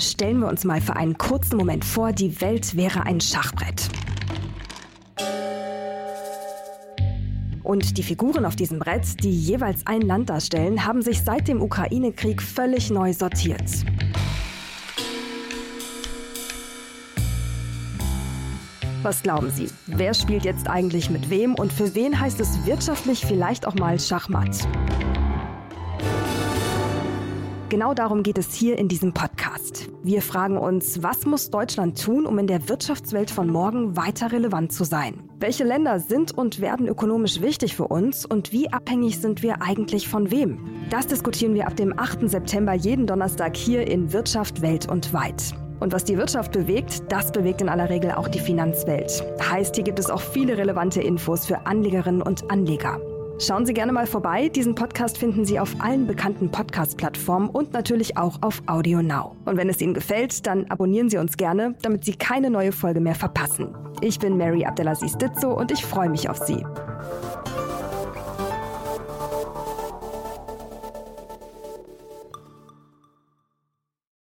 Stellen wir uns mal für einen kurzen Moment vor, die Welt wäre ein Schachbrett. Und die Figuren auf diesem Brett, die jeweils ein Land darstellen, haben sich seit dem Ukraine-Krieg völlig neu sortiert. Was glauben Sie? Wer spielt jetzt eigentlich mit wem und für wen heißt es wirtschaftlich vielleicht auch mal Schachmatt? Genau darum geht es hier in diesem Podcast. Wir fragen uns, was muss Deutschland tun, um in der Wirtschaftswelt von morgen weiter relevant zu sein? Welche Länder sind und werden ökonomisch wichtig für uns und wie abhängig sind wir eigentlich von wem? Das diskutieren wir ab dem 8. September jeden Donnerstag hier in Wirtschaft, Welt und Weit. Und was die Wirtschaft bewegt, das bewegt in aller Regel auch die Finanzwelt. Heißt, hier gibt es auch viele relevante Infos für Anlegerinnen und Anleger. Schauen Sie gerne mal vorbei. Diesen Podcast finden Sie auf allen bekannten Podcast-Plattformen und natürlich auch auf Audio Now. Und wenn es Ihnen gefällt, dann abonnieren Sie uns gerne, damit Sie keine neue Folge mehr verpassen. Ich bin Mary Abdelaziz Ditzo und ich freue mich auf Sie.